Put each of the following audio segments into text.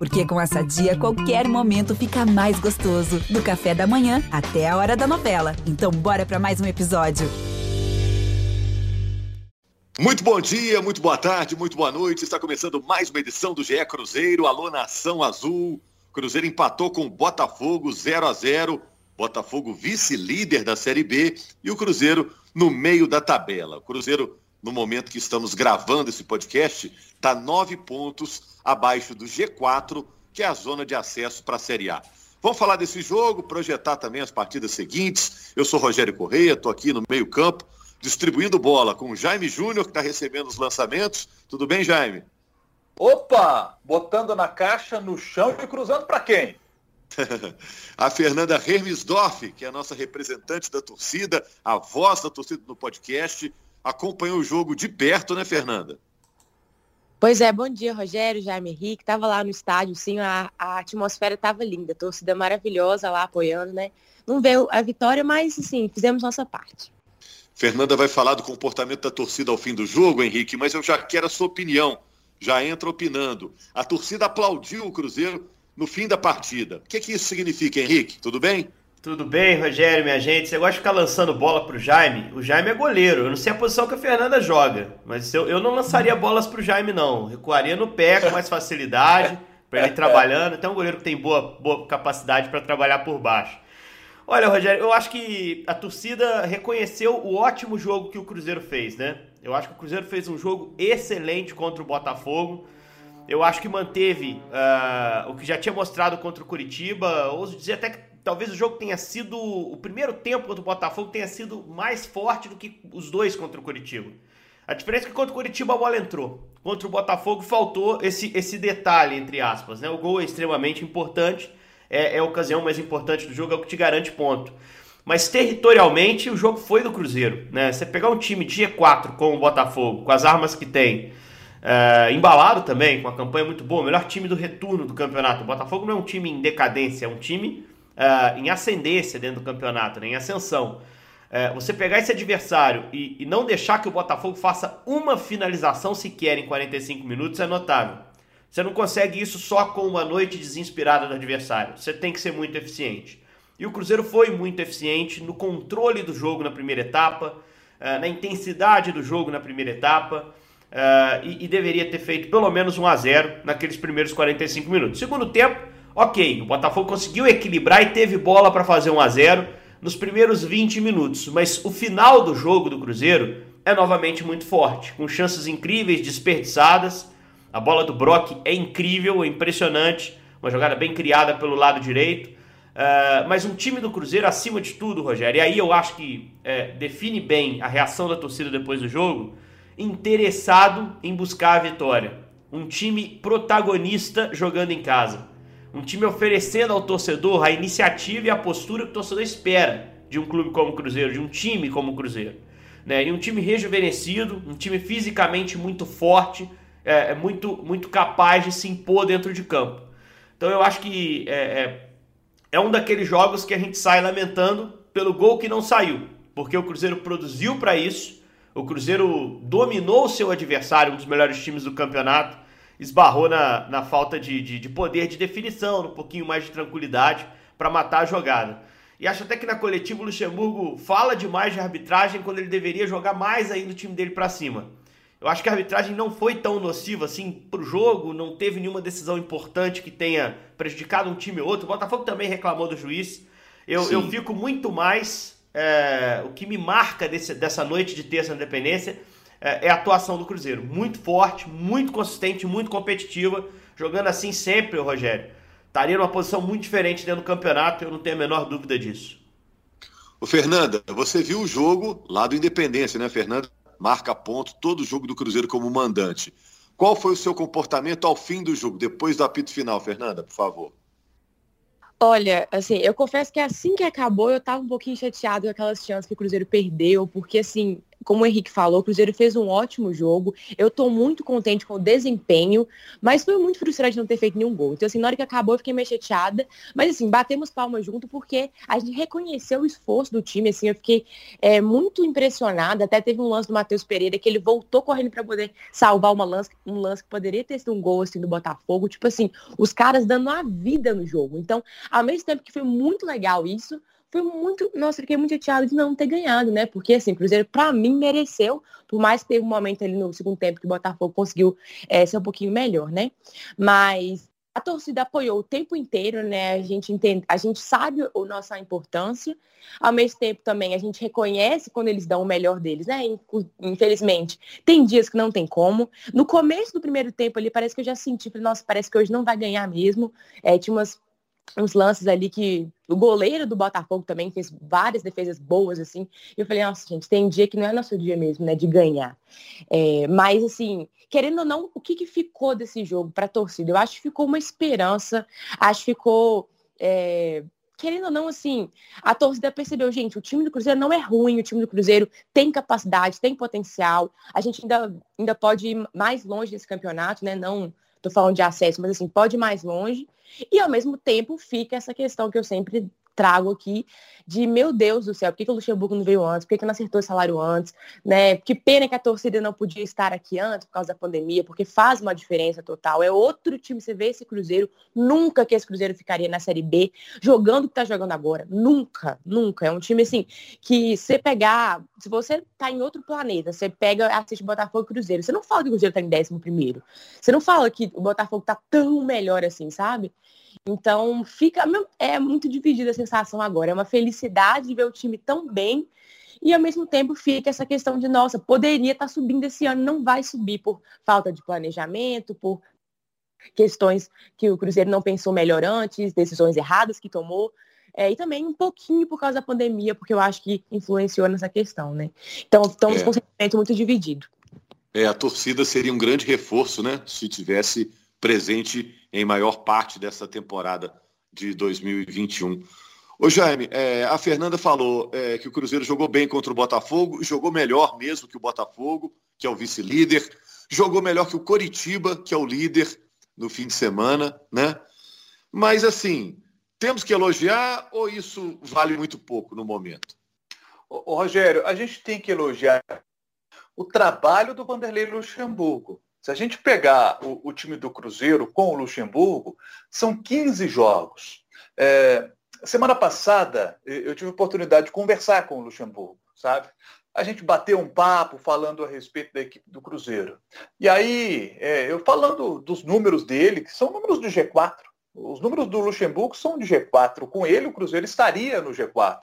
Porque com essa dia, qualquer momento fica mais gostoso. Do café da manhã até a hora da novela. Então, bora para mais um episódio. Muito bom dia, muito boa tarde, muito boa noite. Está começando mais uma edição do GE Cruzeiro. Alô, Nação Azul. Cruzeiro empatou com o Botafogo 0 a 0 Botafogo vice-líder da Série B e o Cruzeiro no meio da tabela. O Cruzeiro, no momento que estamos gravando esse podcast, está nove pontos abaixo do G4, que é a zona de acesso para a Série A. Vamos falar desse jogo, projetar também as partidas seguintes. Eu sou Rogério Correia, estou aqui no meio-campo, distribuindo bola com o Jaime Júnior, que está recebendo os lançamentos. Tudo bem, Jaime? Opa! Botando na caixa, no chão e cruzando para quem? a Fernanda Hermesdorf, que é a nossa representante da torcida, a voz da torcida no podcast, acompanhou o jogo de perto, né, Fernanda? Pois é, bom dia, Rogério, Jaime Henrique. Tava lá no estádio, sim, a, a atmosfera tava linda, torcida maravilhosa lá apoiando, né? Não veio a vitória, mas sim, fizemos nossa parte. Fernanda vai falar do comportamento da torcida ao fim do jogo, Henrique, mas eu já quero a sua opinião. Já entra opinando. A torcida aplaudiu o Cruzeiro no fim da partida. O que, que isso significa, Henrique? Tudo bem? Tudo bem, Rogério, minha gente. Você gosta de ficar lançando bola pro Jaime? O Jaime é goleiro. Eu não sei a posição que a Fernanda joga, mas eu, eu não lançaria bolas pro Jaime, não. Recuaria no pé com mais facilidade, para ele ir trabalhando. Tem um goleiro que tem boa, boa capacidade para trabalhar por baixo. Olha, Rogério, eu acho que a torcida reconheceu o ótimo jogo que o Cruzeiro fez, né? Eu acho que o Cruzeiro fez um jogo excelente contra o Botafogo. Eu acho que manteve uh, o que já tinha mostrado contra o Curitiba. Ouso dizer até que talvez o jogo tenha sido. O primeiro tempo contra o Botafogo tenha sido mais forte do que os dois contra o Curitiba. A diferença é que contra o Curitiba a bola entrou. Contra o Botafogo faltou esse, esse detalhe, entre aspas. Né? O gol é extremamente importante, é, é a ocasião mais importante do jogo, é o que te garante ponto. Mas territorialmente o jogo foi do Cruzeiro. Né? Você pegar um time de G4 com o Botafogo, com as armas que tem, é, embalado também, com a campanha muito boa, melhor time do retorno do campeonato. O Botafogo não é um time em decadência, é um time uh, em ascendência dentro do campeonato, né, em ascensão. Uh, você pegar esse adversário e, e, não deixar que o Botafogo faça uma finalização sequer em 45 minutos é notável. Você não consegue isso só com uma noite desinspirada do adversário. Você tem que ser muito eficiente. E o Cruzeiro foi muito eficiente no controle do jogo na primeira etapa, uh, na intensidade do jogo na primeira etapa. Uh, e, e, deveria ter feito pelo menos 1 a 0 naqueles primeiros 45 minutos. Segundo tempo, Ok, o Botafogo conseguiu equilibrar e teve bola para fazer 1 a 0 nos primeiros 20 minutos, mas o final do jogo do Cruzeiro é novamente muito forte, com chances incríveis desperdiçadas. A bola do Brock é incrível, é impressionante, uma jogada bem criada pelo lado direito. Uh, mas um time do Cruzeiro acima de tudo, Rogério, e aí eu acho que é, define bem a reação da torcida depois do jogo, interessado em buscar a vitória. Um time protagonista jogando em casa. Um time oferecendo ao torcedor a iniciativa e a postura que o torcedor espera de um clube como o Cruzeiro, de um time como o Cruzeiro. Né? E um time rejuvenescido, um time fisicamente muito forte, é, é muito, muito capaz de se impor dentro de campo. Então eu acho que é, é, é um daqueles jogos que a gente sai lamentando pelo gol que não saiu, porque o Cruzeiro produziu para isso, o Cruzeiro dominou o seu adversário, um dos melhores times do campeonato, esbarrou na, na falta de, de, de poder de definição, um pouquinho mais de tranquilidade para matar a jogada. E acho até que na coletiva o Luxemburgo fala demais de arbitragem quando ele deveria jogar mais ainda o time dele para cima. Eu acho que a arbitragem não foi tão nociva assim para o jogo, não teve nenhuma decisão importante que tenha prejudicado um time ou outro. O Botafogo também reclamou do juiz. Eu, eu fico muito mais. É, o que me marca desse, dessa noite de terça independência é, é a atuação do Cruzeiro. Muito forte, muito consistente, muito competitiva. Jogando assim sempre, o Rogério. Estaria numa posição muito diferente dentro do campeonato, eu não tenho a menor dúvida disso. O Fernanda, você viu o jogo lá do Independência, né, Fernanda? Marca ponto todo o jogo do Cruzeiro como mandante. Qual foi o seu comportamento ao fim do jogo, depois do apito final, Fernanda, por favor? Olha, assim, eu confesso que assim que acabou, eu tava um pouquinho chateado com aquelas chances que o Cruzeiro perdeu, porque assim, como o Henrique falou, o Cruzeiro fez um ótimo jogo. Eu estou muito contente com o desempenho, mas foi muito frustrante não ter feito nenhum gol. Então, assim, na hora que acabou, eu fiquei meio chateada. Mas, assim, batemos palmas junto porque a gente reconheceu o esforço do time. Assim, eu fiquei é, muito impressionada. Até teve um lance do Matheus Pereira que ele voltou correndo para poder salvar uma lance, um lance que poderia ter sido um gol, assim, do Botafogo. Tipo assim, os caras dando a vida no jogo. Então, ao mesmo tempo que foi muito legal isso, foi muito. Nossa, fiquei muito chateado de não ter ganhado, né? Porque, assim, o Cruzeiro, para mim, mereceu, por mais que teve um momento ali no segundo tempo que o Botafogo conseguiu é, ser um pouquinho melhor, né? Mas a torcida apoiou o tempo inteiro, né? A gente entende, a gente sabe a nossa importância. Ao mesmo tempo também a gente reconhece quando eles dão o melhor deles, né? Infelizmente, tem dias que não tem como. No começo do primeiro tempo ali, parece que eu já senti, nossa, parece que hoje não vai ganhar mesmo. É, tinha umas uns lances ali que o goleiro do Botafogo também fez várias defesas boas, assim. E eu falei, nossa, gente, tem dia que não é nosso dia mesmo, né, de ganhar. É, mas, assim, querendo ou não, o que, que ficou desse jogo para a torcida? Eu acho que ficou uma esperança, acho que ficou. É, querendo ou não, assim, a torcida percebeu, gente, o time do Cruzeiro não é ruim, o time do Cruzeiro tem capacidade, tem potencial, a gente ainda, ainda pode ir mais longe nesse campeonato, né? Não tô falando de acesso, mas assim, pode ir mais longe. E ao mesmo tempo fica essa questão que eu sempre trago aqui de, meu Deus do céu, por que, que o Luxemburgo não veio antes? Por que, que não acertou o salário antes? Né? Que pena que a torcida não podia estar aqui antes por causa da pandemia, porque faz uma diferença total. É outro time, você vê esse Cruzeiro, nunca que esse Cruzeiro ficaria na Série B, jogando o que tá jogando agora. Nunca, nunca. É um time, assim, que você pegar, se você tá em outro planeta, você pega, assiste Botafogo e Cruzeiro, você não fala que o Cruzeiro tá em décimo primeiro. Você não fala que o Botafogo tá tão melhor assim, sabe? Então, fica é muito dividida a sensação agora. É uma felicidade de ver o time tão bem e ao mesmo tempo fica essa questão de, nossa, poderia estar tá subindo esse ano, não vai subir por falta de planejamento, por questões que o Cruzeiro não pensou melhor antes, decisões erradas que tomou. É, e também um pouquinho por causa da pandemia, porque eu acho que influenciou nessa questão, né? Então, estamos é. com um sentimento muito dividido. É, a torcida seria um grande reforço, né? Se tivesse presente em maior parte dessa temporada de 2021. Ô Jaime, é, a Fernanda falou é, que o Cruzeiro jogou bem contra o Botafogo, jogou melhor mesmo que o Botafogo, que é o vice-líder, jogou melhor que o Coritiba, que é o líder no fim de semana, né? Mas assim, temos que elogiar ou isso vale muito pouco no momento? Ô, Rogério, a gente tem que elogiar o trabalho do Vanderlei Luxemburgo. Se a gente pegar o, o time do Cruzeiro com o Luxemburgo, são 15 jogos. É, semana passada, eu tive a oportunidade de conversar com o Luxemburgo, sabe? A gente bateu um papo falando a respeito da equipe do Cruzeiro. E aí, é, eu falando dos números dele, que são números do G4. Os números do Luxemburgo são de G4. Com ele, o Cruzeiro estaria no G4.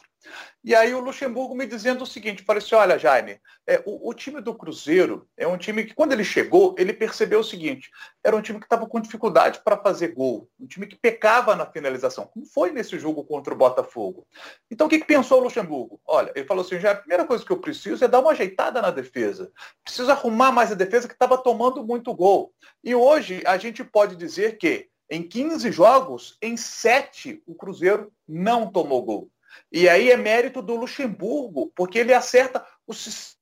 E aí o Luxemburgo me dizendo o seguinte, falei assim, olha, Jaime, é, o, o, time do Cruzeiro é um time que, quando ele chegou, ele percebeu o seguinte, era um time que estava com dificuldade para fazer gol, um time que pecava na finalização, como foi nesse jogo contra o Botafogo. Então o que, que pensou o Luxemburgo? Olha, ele falou assim, já a primeira coisa que eu preciso é dar uma ajeitada na defesa. Preciso arrumar mais a defesa que estava tomando muito gol. E hoje a gente pode dizer que em 15 jogos, em 7 o Cruzeiro não tomou gol. E aí é mérito do Luxemburgo, porque ele acerta o sistema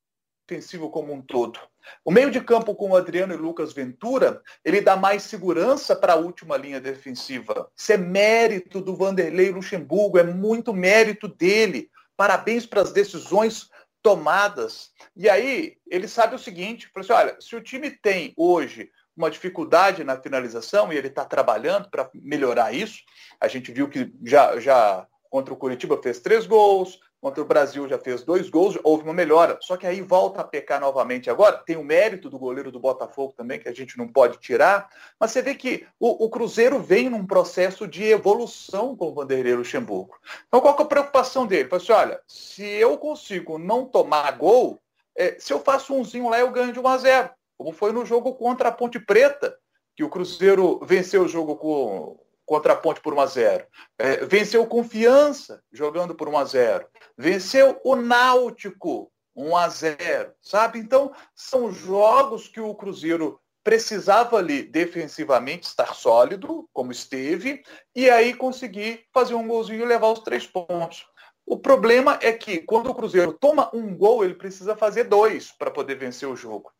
defensivo como um todo. O meio de campo com o Adriano e Lucas Ventura, ele dá mais segurança para a última linha defensiva. Isso é mérito do Vanderlei Luxemburgo, é muito mérito dele. Parabéns para as decisões tomadas. E aí, ele sabe o seguinte, assim, olha, se o time tem hoje uma dificuldade na finalização e ele está trabalhando para melhorar isso, a gente viu que já, já Contra o Curitiba fez três gols, contra o Brasil já fez dois gols, houve uma melhora. Só que aí volta a pecar novamente agora. Tem o mérito do goleiro do Botafogo também, que a gente não pode tirar. Mas você vê que o, o Cruzeiro vem num processo de evolução com o Vanderlei Luxemburgo. Então qual é a preocupação dele? Fala assim, olha, se eu consigo não tomar gol, é, se eu faço umzinho lá, eu ganho de 1 a 0 como foi no jogo contra a Ponte Preta, que o Cruzeiro venceu o jogo com contra a Ponte por 1 a 0. É, venceu Confiança jogando por 1 a 0. Venceu o Náutico 1 a 0, sabe? Então, são jogos que o Cruzeiro precisava ali defensivamente estar sólido, como esteve, e aí conseguir fazer um golzinho e levar os três pontos. O problema é que quando o Cruzeiro toma um gol, ele precisa fazer dois para poder vencer o jogo.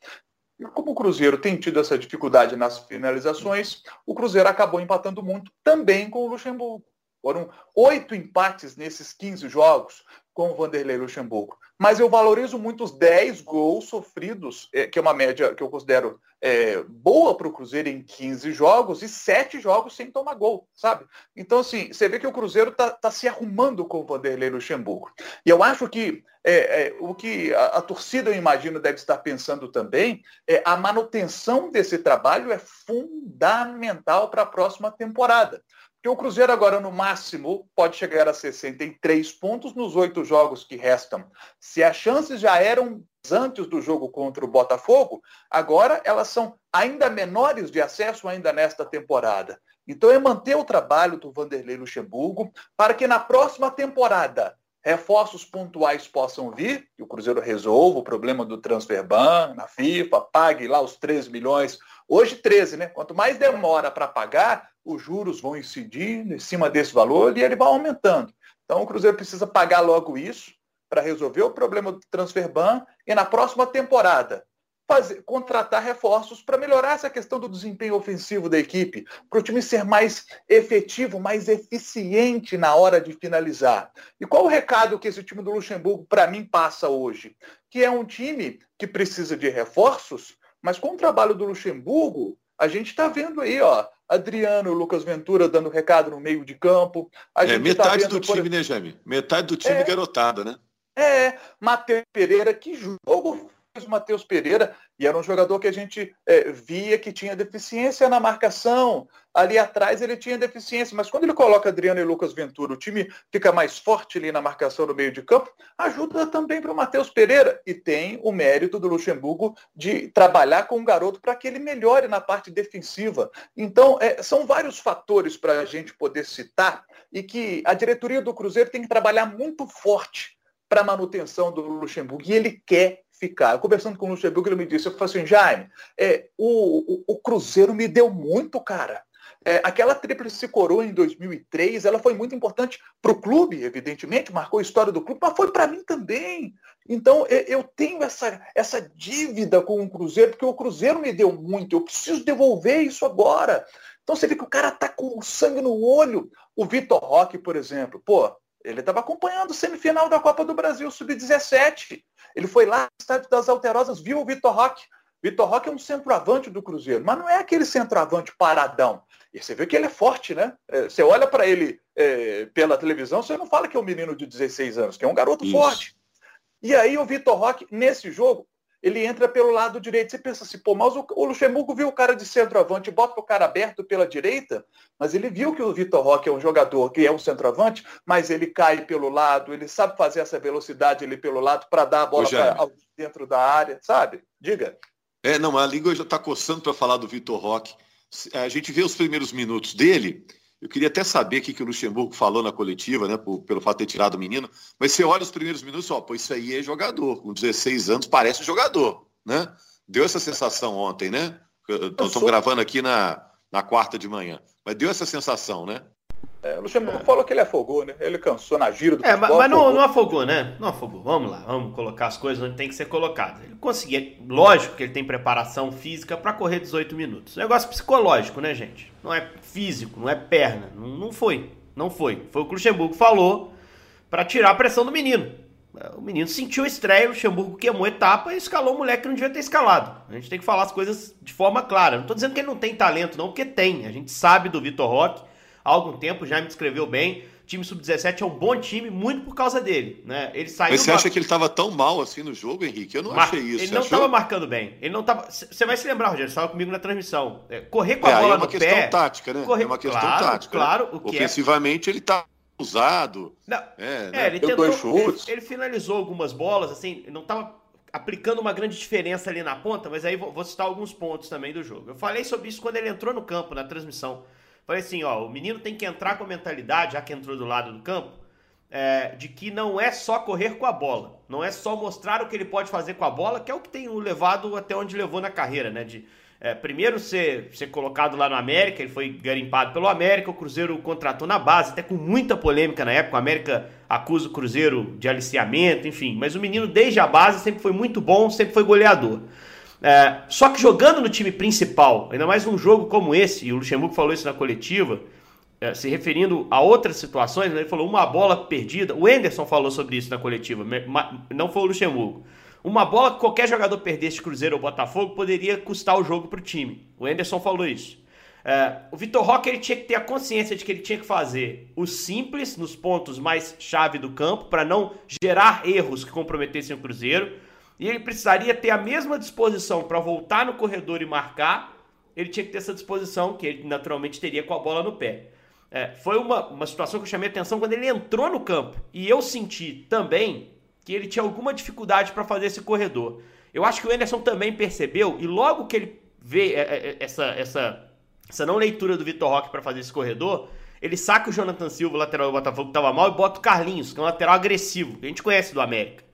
E como o Cruzeiro tem tido essa dificuldade nas finalizações, o Cruzeiro acabou empatando muito também com o Luxemburgo. Foram oito empates nesses 15 jogos com o Vanderlei Luxemburgo. Mas eu valorizo muito os 10 gols sofridos, é, que é uma média que eu considero é, boa para o Cruzeiro em 15 jogos e 7 jogos sem tomar gol, sabe? Então, assim, você vê que o Cruzeiro está tá se arrumando com o Vanderlei Luxemburgo. E eu acho que é, o que a, a, torcida, eu imagino, deve estar pensando também é a manutenção desse trabalho é fundamental para a próxima temporada. Porque o Cruzeiro agora, no máximo, pode chegar a 63 pontos nos oito jogos que restam. Se as chances já eram antes do jogo contra o Botafogo, agora elas são ainda menores de acesso ainda nesta temporada. Então é manter o trabalho do Vanderlei Luxemburgo para que na próxima temporada reforços pontuais possam vir, que o Cruzeiro resolva o problema do transfer ban na FIFA, pague lá os 13 milhões. Hoje 13, né? Quanto mais demora para pagar, os juros vão incidindo em cima desse valor e ele vai aumentando. Então o Cruzeiro precisa pagar logo isso para resolver o problema do transfer ban e na próxima temporada fazer, contratar reforços para melhorar essa questão do desempenho ofensivo da equipe, para o time ser mais efetivo, mais eficiente na hora de finalizar. E qual o recado que esse time do Luxemburgo, para mim, passa hoje? Que é um time que precisa de reforços, mas com o trabalho do Luxemburgo, a gente está vendo aí, ó, Adriano, Lucas Ventura dando recado no meio de campo. é, metade tá vendo, do time, por... né, Jaime? Metade do time é, garotada, né? É, Matheus Pereira, que jogo o Matheus Pereira, e era um jogador que a gente é, via que tinha deficiência na marcação. Ali atrás ele tinha deficiência, mas quando ele coloca Adriano e Lucas Ventura, o time fica mais forte ali na marcação no meio de campo, ajuda também para o Matheus Pereira. E tem o mérito do Luxemburgo de trabalhar com o garoto para que ele melhore na parte defensiva. Então, é, são vários fatores para a gente poder citar e que a diretoria do Cruzeiro tem que trabalhar muito forte para a manutenção do Luxemburgo. E ele quer ficar. Conversando com o Luxemburgo, ele me disse, eu falei assim, Jaime, é, o, o, o Cruzeiro me deu muito, cara. É, aquela tríplice coroa em 2003, ela foi muito importante para o clube, evidentemente, marcou a história do clube, mas foi para mim também. Então, eu tenho essa, essa dívida com o Cruzeiro, porque o Cruzeiro me deu muito, eu preciso devolver isso agora. Então, você vê que o cara tá com sangue no olho. O Vitor Roque, por exemplo, pô, ele estava acompanhando o semifinal da Copa do Brasil, Sub-17. Ele foi lá no estádio das Alterosas, viu o Vitor Roque. Vitor Roque é um centroavante do Cruzeiro, mas não é aquele centroavante paradão. E você vê que ele é forte, né? É, você olha para ele é, pela televisão, você não fala que é um menino de 16 anos, que é um garoto Isso. forte. E aí o Vitor Roque, nesse jogo, ele entra pelo lado direito. Você pensa assim, pô, mas o, Luxemburgo viu o cara de centroavante, bota o cara aberto pela direita, mas ele viu que o Vitor Roque é um jogador que é um centroavante, mas ele cai pelo lado, ele sabe fazer essa velocidade ali pelo lado para dar a bola pra, dentro da área, sabe? Diga. É, não, a língua já está coçando para falar do Vitor Roque. A gente vê os primeiros minutos dele, eu queria até saber o que, que o Luxemburgo falou na coletiva, né, por, pelo fato de ter tirado o menino, mas você olha os primeiros minutos, ó, pô, isso aí é jogador, com 16 anos parece jogador, né? Deu essa sensação ontem, né? Estamos sou... gravando aqui na, na quarta de manhã, mas deu essa sensação, né? É, o Luxemburgo é. falou que ele afogou, né? Ele cansou na gira do É, futebol, mas, não, não, afogou, né? Não afogou. Vamos lá, vamos colocar as coisas onde tem que ser colocadas. Ele conseguia, lógico que ele tem preparação física para correr 18 minutos. Negócio psicológico, né, gente? Não é físico, não é perna. Não, não foi. Não foi. Foi o que o Luxemburgo falou para tirar a pressão do menino. O menino sentiu a estreia, o Luxemburgo queimou etapa e escalou o moleque que não devia ter escalado. A gente tem que falar as coisas de forma clara. Não tô dizendo que ele não tem talento, não, porque tem. A gente sabe do Vitor Roque há algum tempo, já me descreveu bem. O time sub-17 é um bom time, muito por causa dele. Né? Ele saiu Mas você acha que ele estava tão mal assim no jogo, Henrique? Eu não Mar... achei isso. Ele não estava marcando bem. Ele não tava. Você vai se lembrar, Rogério, estava comigo na transmissão. É, correr com a é, bola é uma questão pé, tática, né? Correr... É uma questão claro, tática. Né? Claro, né? o que é Ofensivamente, é... ele está usado. Não. É, né? ele tentou. Ele, ele, finalizou algumas bolas, assim, não estava aplicando uma grande diferença ali na ponta, mas aí vou, vou citar alguns pontos também do jogo. Eu falei sobre isso quando ele entrou no campo, na transmissão. Falei assim, ó, o menino tem que entrar com a mentalidade, já que entrou do lado do campo, é, de que não é só correr com a bola, não é só mostrar o que ele pode fazer com a bola, que é o que tem o levado até onde levou na carreira, né? De, é, primeiro ser, ser colocado lá no América, ele foi garimpado pelo América, o Cruzeiro contratou na base, até com muita polêmica na época, o América acusa o Cruzeiro de aliciamento, enfim, mas o menino desde a base sempre foi muito bom, sempre foi goleador. É, só que jogando no time principal, ainda mais num jogo como esse, e o Luxemburgo falou isso na coletiva, é, se referindo a outras situações, né, ele falou uma bola perdida, o Enderson falou sobre isso na coletiva, não foi o Luxemburgo. Uma bola que qualquer jogador perdesse Cruzeiro ou Botafogo poderia custar o jogo para o time. O Anderson falou isso. É, o Vitor Roque ele tinha que ter a consciência de que ele tinha que fazer o simples nos pontos mais chave do campo para não gerar erros que comprometessem o Cruzeiro. E ele precisaria ter a mesma disposição para voltar no corredor e marcar. Ele tinha que ter essa disposição que ele naturalmente teria com a bola no pé. É, foi uma, uma situação que eu chamei atenção quando ele entrou no campo. E eu senti também que ele tinha alguma dificuldade para fazer esse corredor. Eu acho que o Anderson também percebeu, e logo que ele vê é, é, é, essa, essa, essa não leitura do Vitor Roque para fazer esse corredor, ele saca o Jonathan Silva, lateral do Botafogo, que estava mal, e bota o Carlinhos, que é um lateral agressivo, que a gente conhece do América.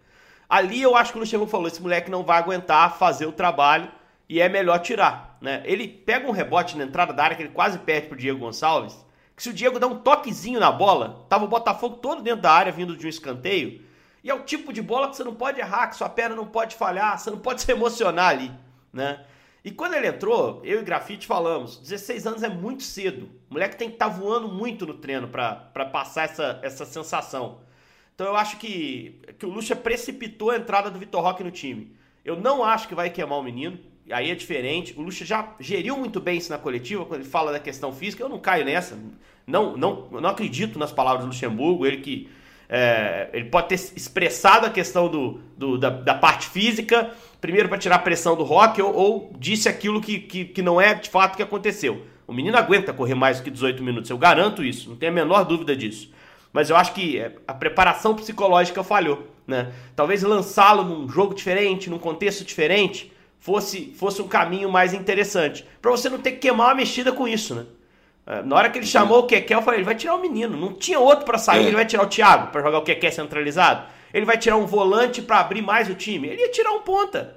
Ali eu acho que o Luxemburgo falou: esse moleque não vai aguentar fazer o trabalho e é melhor tirar. Né? Ele pega um rebote na entrada da área que ele quase perde pro Diego Gonçalves. Que se o Diego dá um toquezinho na bola, tava o Botafogo todo dentro da área vindo de um escanteio e é o tipo de bola que você não pode errar, que sua perna não pode falhar, você não pode se emocionar ali, né? E quando ele entrou, eu e Grafite falamos, 16 anos é muito cedo. O moleque tem que estar tá voando muito no treino para passar essa, essa sensação. Então eu acho que, que o Lucha precipitou a entrada do Vitor Roque no time. Eu não acho que vai queimar o menino, aí é diferente. O Lucha já geriu muito bem isso na coletiva, quando ele fala da questão física. Eu não caio nessa. Não, não, não acredito nas palavras do Luxemburgo, ele que é, ele pode ter expressado a questão do, do da, da, parte física, primeiro para tirar a pressão do rock, ou, ou disse aquilo que, que, que, não é de fato que aconteceu. O menino aguenta correr mais do que 18 minutos, eu garanto isso, não tenho a menor dúvida disso. Mas eu acho que é, a preparação psicológica falhou. Né? Talvez lançá-lo num jogo diferente, num contexto diferente, fosse, fosse um caminho mais interessante. Para você não ter que queimar uma mexida com isso, né? É, na hora que ele chamou o Keké, eu falei, ele vai tirar o menino. Não tinha outro para sair, é. ele vai tirar o Thiago para jogar o Keké centralizado. Ele vai tirar um volante para abrir mais o time. Ele ia tirar um ponta.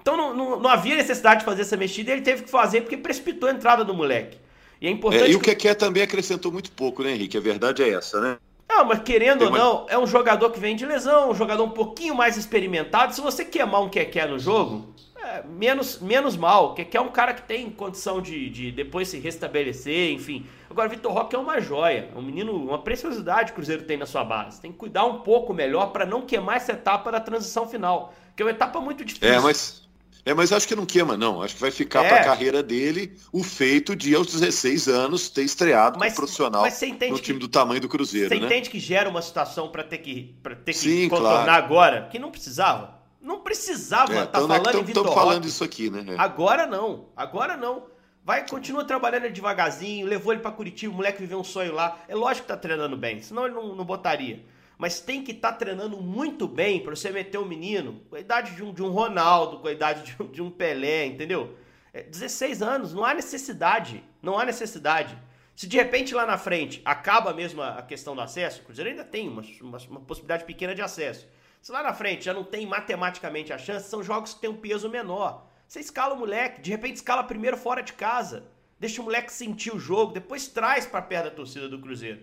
Então não, não, não, havia necessidade de fazer essa mexida e ele teve que fazer porque precipitou a entrada do moleque. E é importante. É, e o Keké também acrescentou muito pouco, né, Henrique? A verdade é essa, né? Não, mas querendo ou não, é um jogador que vem de lesão, um jogador um pouquinho mais experimentado. Se você queimar um Keké no jogo, é, menos, menos mal, que, que é um cara que tem condição de, de depois se restabelecer, enfim. Agora, Vitor Roque é uma joia, é um menino, uma preciosidade que o Cruzeiro tem na sua base. Tem que cuidar um pouco melhor para não queimar essa etapa da transição final, que é uma etapa muito difícil. É, mas, é, mas acho que não queima, não. Acho que vai ficar é. para a carreira dele o feito de, aos 16 anos, ter estreado mas, como profissional no time do tamanho do Cruzeiro. Você né? entende que gera uma situação para ter que, pra ter que Sim, contornar claro. agora, que não precisava? Não precisava estar é, tá falando em Vitor falando isso aqui, né? É. Agora não, agora não. Vai, continua trabalhando devagarzinho, levou ele para Curitiba, o moleque viveu um sonho lá. É lógico que tá treinando bem, senão ele não, não botaria. Mas tem que estar tá treinando muito bem para você meter um menino com a idade de um, de um Ronaldo, com a idade de um, de um Pelé, entendeu? É, 16 anos, não há necessidade. Não há necessidade. Se de repente lá na frente acaba mesmo a questão do acesso, o Cruzeiro ainda tem uma, uma, uma possibilidade pequena de acesso. Se lá na frente já não tem matematicamente a chance, são jogos que têm um peso menor. Você escala o moleque, de repente escala primeiro fora de casa. Deixa o moleque sentir o jogo, depois traz para perto da torcida do Cruzeiro.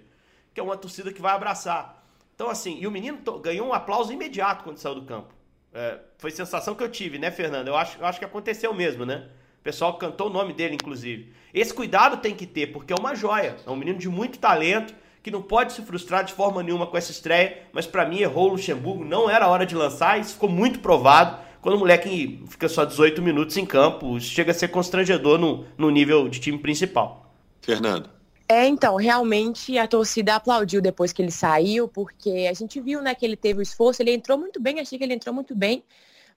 Que é uma torcida que vai abraçar. Então, assim, e o menino ganhou um aplauso imediato quando saiu do campo. É, foi sensação que eu tive, né, Fernando? Eu acho, eu acho que aconteceu mesmo, né? O pessoal cantou o nome dele, inclusive. Esse cuidado tem que ter, porque é uma joia. É um menino de muito talento que não pode se frustrar de forma nenhuma com essa estreia, mas para mim errou o Luxemburgo, não era hora de lançar, isso ficou muito provado. Quando o moleque fica só 18 minutos em campo, isso chega a ser constrangedor no, no nível de time principal. Fernando. É, então, realmente a torcida aplaudiu depois que ele saiu, porque a gente viu, né, que ele teve o esforço, ele entrou muito bem, achei que ele entrou muito bem,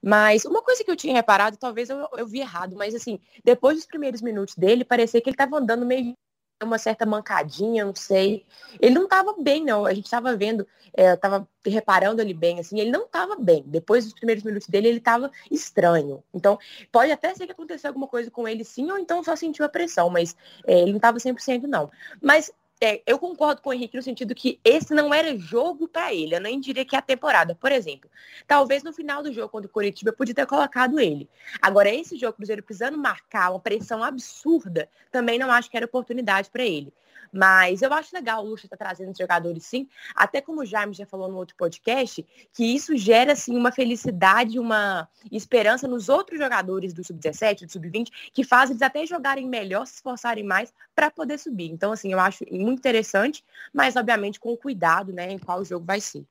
mas uma coisa que eu tinha reparado, talvez eu, eu vi errado, mas assim, depois dos primeiros minutos dele, parecia que ele estava andando meio uma certa mancadinha, não sei. Ele não estava bem, não. A gente estava vendo, é, tava reparando ele bem, assim, ele não estava bem. Depois dos primeiros minutos dele, ele estava estranho. Então, pode até ser que aconteceu alguma coisa com ele sim, ou então só sentiu a pressão, mas é, ele não estava 100% não. Mas é, eu concordo com o Henrique no sentido que esse não era jogo para ele. Eu nem diria que é a temporada. Por exemplo, talvez no final do jogo contra o Curitiba eu podia ter colocado ele. Agora, esse jogo, Cruzeiro precisando marcar uma pressão absurda, também não acho que era oportunidade para ele. Mas eu acho legal o Lucha tá trazendo jogadores sim, até como o Jaime já falou no outro podcast, que isso gera assim uma felicidade, uma esperança nos outros jogadores do sub-17, do sub-20, que fazem eles até jogarem melhor, se esforçarem mais para poder subir. Então assim, eu acho muito interessante, mas obviamente com cuidado, né, em qual jogo vai ser.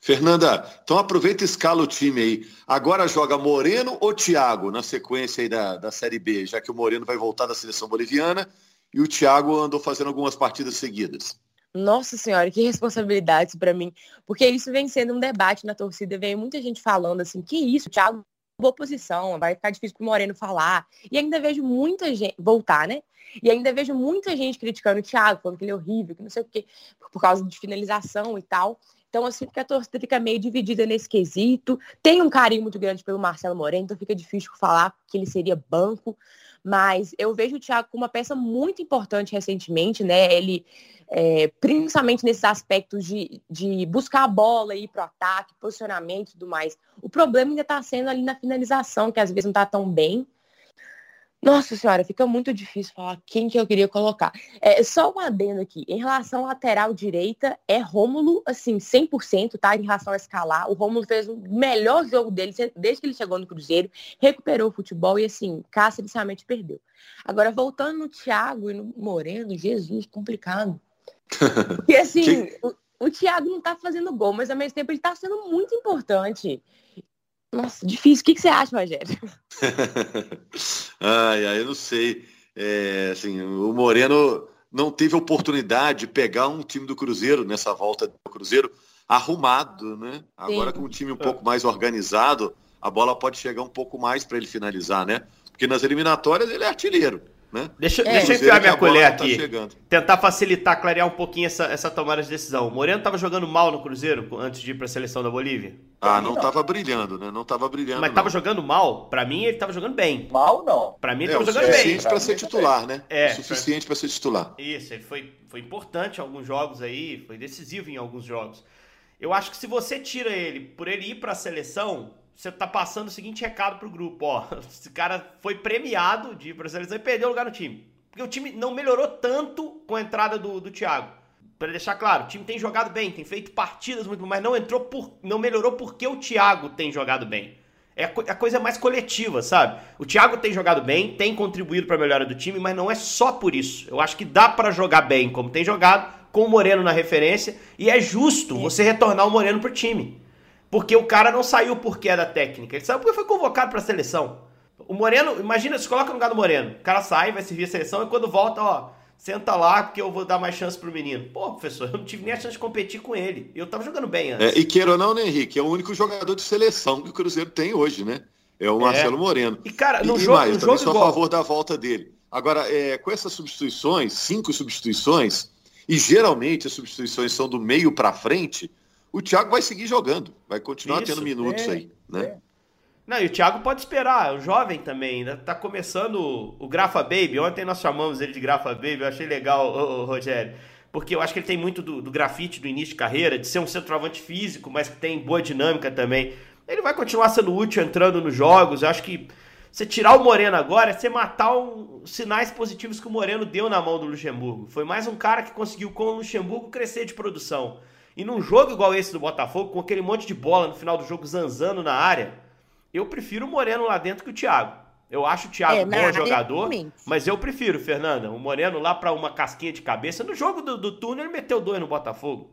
Fernanda, então aproveita e escala o time aí. Agora joga Moreno ou Thiago na sequência aí da, da Série B, já que o Moreno vai voltar da seleção boliviana e o Thiago andou fazendo algumas partidas seguidas. Nossa senhora, que responsabilidade para mim. Porque isso vem sendo um debate na torcida. Vem muita gente falando assim, que isso, Thiago, boa posição, vai ficar difícil pro Moreno falar. E ainda vejo muita gente voltar, né? E ainda vejo muita gente criticando o Thiago, falando que ele é horrível, que não sei o quê, por causa de finalização e tal. Então, assim, porque a torcida fica meio dividida nesse quesito. Tem um carinho muito grande pelo Marcelo Moreno, então fica difícil falar que ele seria banco. Mas eu vejo o Thiago como uma peça muito importante recentemente, né? Ele, é, principalmente nesses aspectos de, de buscar a bola, ir para o ataque, posicionamento e tudo mais. O problema ainda está sendo ali na finalização, que às vezes não está tão bem. Nossa senhora, fica muito difícil falar quem que eu queria colocar. É, só um adendo aqui. Em relação à lateral direita, é Rômulo, assim, 100%, tá? Em relação a escalar. O Rômulo fez o melhor jogo dele desde que ele chegou no Cruzeiro, recuperou o futebol e, assim, Cássio inicialmente perdeu. Agora, voltando no Thiago e no Moreno, Jesus, complicado. Porque, assim, o, o Thiago não tá fazendo gol, mas ao mesmo tempo ele tá sendo muito importante. Nossa, difícil. O que, que você acha, Rogério? ai, ai, eu não sei. É, assim, o Moreno não teve oportunidade de pegar um time do Cruzeiro nessa volta do Cruzeiro arrumado, né? Agora Sim. com um time um pouco mais organizado, a bola pode chegar um pouco mais para ele finalizar, né? Porque nas eliminatórias ele é artilheiro. Né? Deixa, é. deixa eu enfiar minha colher aqui. Tá tentar facilitar, clarear um pouquinho essa, essa tomada de decisão. O Moreno estava jogando mal no Cruzeiro antes de ir para a seleção da Bolívia? Ah, não estava brilhando, né? Não estava brilhando. Mas estava jogando mal? Para mim, ele estava jogando bem. Mal, não. Para mim, ele estava é, jogando bem. O suficiente para ser titular, né? É. O suficiente para ser titular. Isso, ele foi, foi importante em alguns jogos aí, foi decisivo em alguns jogos. Eu acho que se você tira ele por ele ir para a seleção, você tá passando o seguinte recado pro grupo, ó. Esse cara foi premiado de seleção e perdeu lugar no time. Porque o time não melhorou tanto com a entrada do, do Thiago. Para deixar claro, o time tem jogado bem, tem feito partidas muito, mas não entrou por, não melhorou porque o Thiago tem jogado bem. É a, a coisa mais coletiva, sabe? O Thiago tem jogado bem, tem contribuído para a melhora do time, mas não é só por isso. Eu acho que dá para jogar bem como tem jogado, com o Moreno na referência, e é justo você retornar o Moreno pro time. Porque o cara não saiu porque era técnica, ele saiu porque foi convocado para a seleção. O Moreno, imagina, se coloca no lugar do Moreno. O cara sai, vai servir a seleção e quando volta, ó, senta lá que eu vou dar mais chance pro menino. Pô, professor, eu não tive nem a chance de competir com ele. Eu tava jogando bem antes. É, e queira ou não, né, Henrique? É o único jogador de seleção que o Cruzeiro tem hoje, né? É o Marcelo é. Moreno. E, cara, no e, jogo, mais, no jogo sou igual. a favor da volta dele. Agora, é, com essas substituições, cinco substituições, e geralmente as substituições são do meio para frente, o Thiago vai seguir jogando, vai continuar Isso, tendo minutos é, aí, né? É. Não, e o Thiago pode esperar, é um jovem também, ainda tá começando o Grafa Baby. Ontem nós chamamos ele de Grafa Baby, eu achei legal, ô, ô, Rogério. Porque eu acho que ele tem muito do, do grafite do início de carreira, de ser um centroavante físico, mas que tem boa dinâmica também. Ele vai continuar sendo útil entrando nos jogos. Eu acho que você tirar o Moreno agora é você matar os sinais positivos que o Moreno deu na mão do Luxemburgo. Foi mais um cara que conseguiu, com o Luxemburgo, crescer de produção. E num jogo igual esse do Botafogo, com aquele monte de bola no final do jogo zanzando na área, eu prefiro o Moreno lá dentro que o Thiago. Eu acho o Thiago é, bom jogador, mas eu prefiro, Fernanda, o Moreno lá para uma casquinha de cabeça. No jogo do, do túnel ele meteu dois no Botafogo.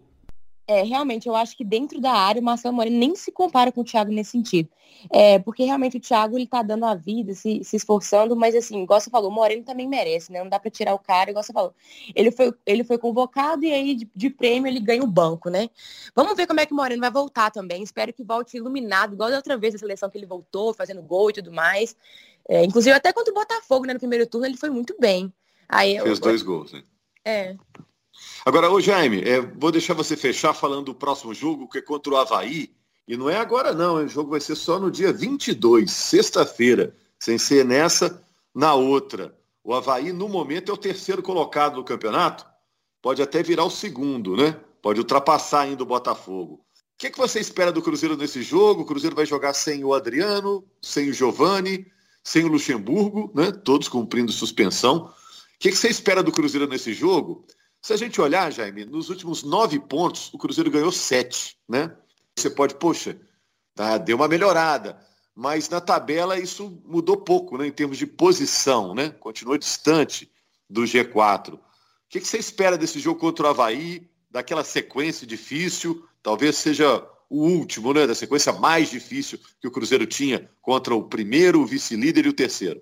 É, realmente, eu acho que dentro da área o Marcelo Moreno nem se compara com o Thiago nesse sentido. É, porque realmente o Thiago ele tá dando a vida, se, se esforçando, mas assim, igual você falou, o Moreno também merece, né? Não dá para tirar o cara, igual você falou. Ele foi, ele foi convocado e aí de, de, prêmio ele ganha o banco, né? Vamos ver como é que o Moreno vai voltar também. Espero que volte iluminado, igual da outra vez a seleção que ele voltou, fazendo gol e tudo mais. É, inclusive até contra o Botafogo, né? No primeiro turno ele foi muito bem. Aí, Fez eu, dois gols, né? É. Agora, ô Jaime, é, vou deixar você fechar falando do próximo jogo, que é contra o Havaí. E não é agora não, o jogo vai ser só no dia 22, sexta-feira, sem ser nessa, na outra. O Havaí, no momento, é o terceiro colocado do campeonato pode até virar o segundo, né? Pode ultrapassar ainda o Botafogo. O que, que você espera do Cruzeiro nesse jogo? O Cruzeiro vai jogar sem o Adriano, sem o Giovani, sem o Luxemburgo, né? Todos cumprindo suspensão. O que, que você espera do Cruzeiro nesse jogo? Se a gente olhar, Jaime, nos últimos nove pontos, o Cruzeiro ganhou sete, né? Você pode, poxa, tá, deu uma melhorada. Mas na tabela isso mudou pouco, né? Em termos de posição, né? Continua distante do G4. O que, que você espera desse jogo contra o Havaí? Daquela sequência difícil, talvez seja o último, né? Da sequência mais difícil que o Cruzeiro tinha contra o primeiro, o vice-líder e o terceiro.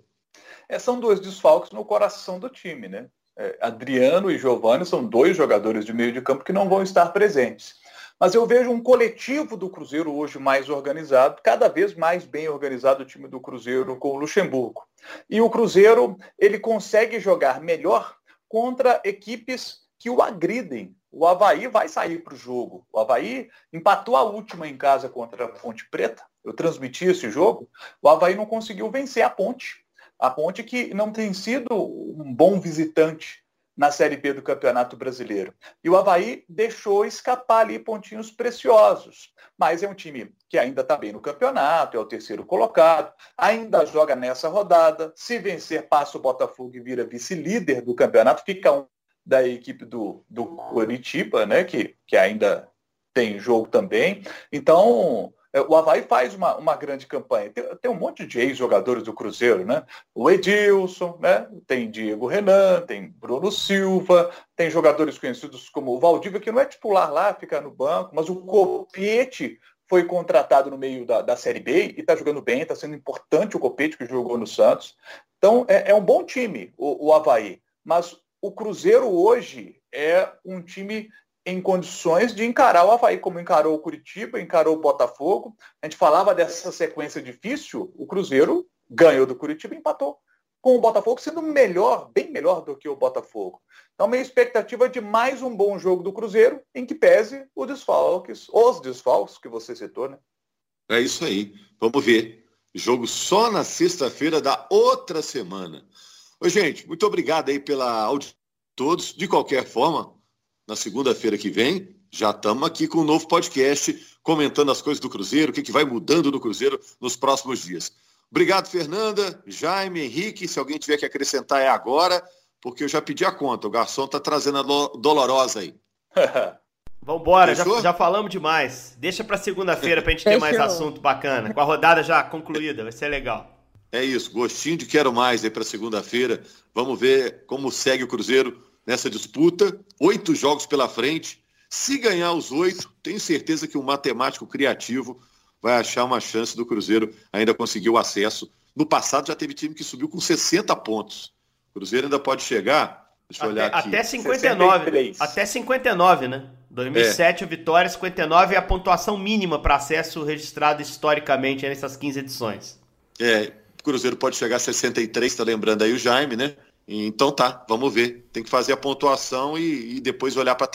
É, são dois desfalques no coração do time, né? É, Adriano e Giovanni são dois jogadores de meio de campo que não vão estar presentes. Mas eu vejo um coletivo do Cruzeiro hoje mais organizado, cada vez mais bem organizado o time do Cruzeiro com o Luxemburgo. E o Cruzeiro, ele consegue jogar melhor contra equipes que o agridem. O Havaí vai sair para o jogo. O Havaí empatou a última em casa contra a Ponte Preta. Eu transmiti esse jogo. O Havaí não conseguiu vencer a Ponte. A Ponte que não tem sido um bom visitante na Série B do Campeonato Brasileiro. E o Havaí deixou escapar ali pontinhos preciosos. Mas é um time que ainda está bem no campeonato, é o terceiro colocado, ainda joga nessa rodada. Se vencer, passa o Botafogo e vira vice-líder do campeonato, fica um da equipe do, do Coritiba, né, que, que ainda tem jogo também. Então, é, o Havaí faz uma, uma grande campanha. Tem, tem um monte de ex-jogadores do Cruzeiro, né? O Edilson, né? Tem Diego Renan, tem Bruno Silva, tem jogadores conhecidos como o Valdívia, que não é titular lá, fica no banco, mas o Copete foi contratado no meio da, da Série B e está jogando bem, está sendo importante o Copete que jogou no Santos. Então, é, é um bom time, o, o Havaí. Mas o Cruzeiro hoje é um time em condições de encarar o Havaí, como encarou o Curitiba, encarou o Botafogo. A gente falava dessa sequência difícil, o Cruzeiro ganhou do Curitiba e empatou com o Botafogo, sendo melhor, bem melhor do que o Botafogo. Então, minha expectativa é de mais um bom jogo do Cruzeiro, em que pese os desfalques, os desfalques que você citou, né? É isso aí. Vamos ver. Jogo só na sexta-feira da outra semana. Oi, gente, muito obrigado aí pela audiência todos. De qualquer forma, na segunda-feira que vem, já estamos aqui com um novo podcast comentando as coisas do Cruzeiro, o que, que vai mudando no Cruzeiro nos próximos dias. Obrigado, Fernanda, Jaime, Henrique. Se alguém tiver que acrescentar é agora, porque eu já pedi a conta. O garçom está trazendo a dolorosa aí. Vambora, já, já falamos demais. Deixa para segunda-feira para a gente ter mais assunto bacana. Com a rodada já concluída, vai ser legal. É isso, gostinho de quero mais aí para segunda-feira. Vamos ver como segue o Cruzeiro nessa disputa. Oito jogos pela frente. Se ganhar os oito, tenho certeza que um matemático criativo vai achar uma chance do Cruzeiro ainda conseguir o acesso. No passado já teve time que subiu com 60 pontos. O Cruzeiro ainda pode chegar. Deixa eu até, olhar aqui. Até 59. 63. Até 59, né? 2007 é. Vitória, 59 é a pontuação mínima para acesso registrado historicamente nessas 15 edições. É, o Cruzeiro pode chegar a 63, está lembrando aí o Jaime, né? Então tá, vamos ver. Tem que fazer a pontuação e, e depois olhar para a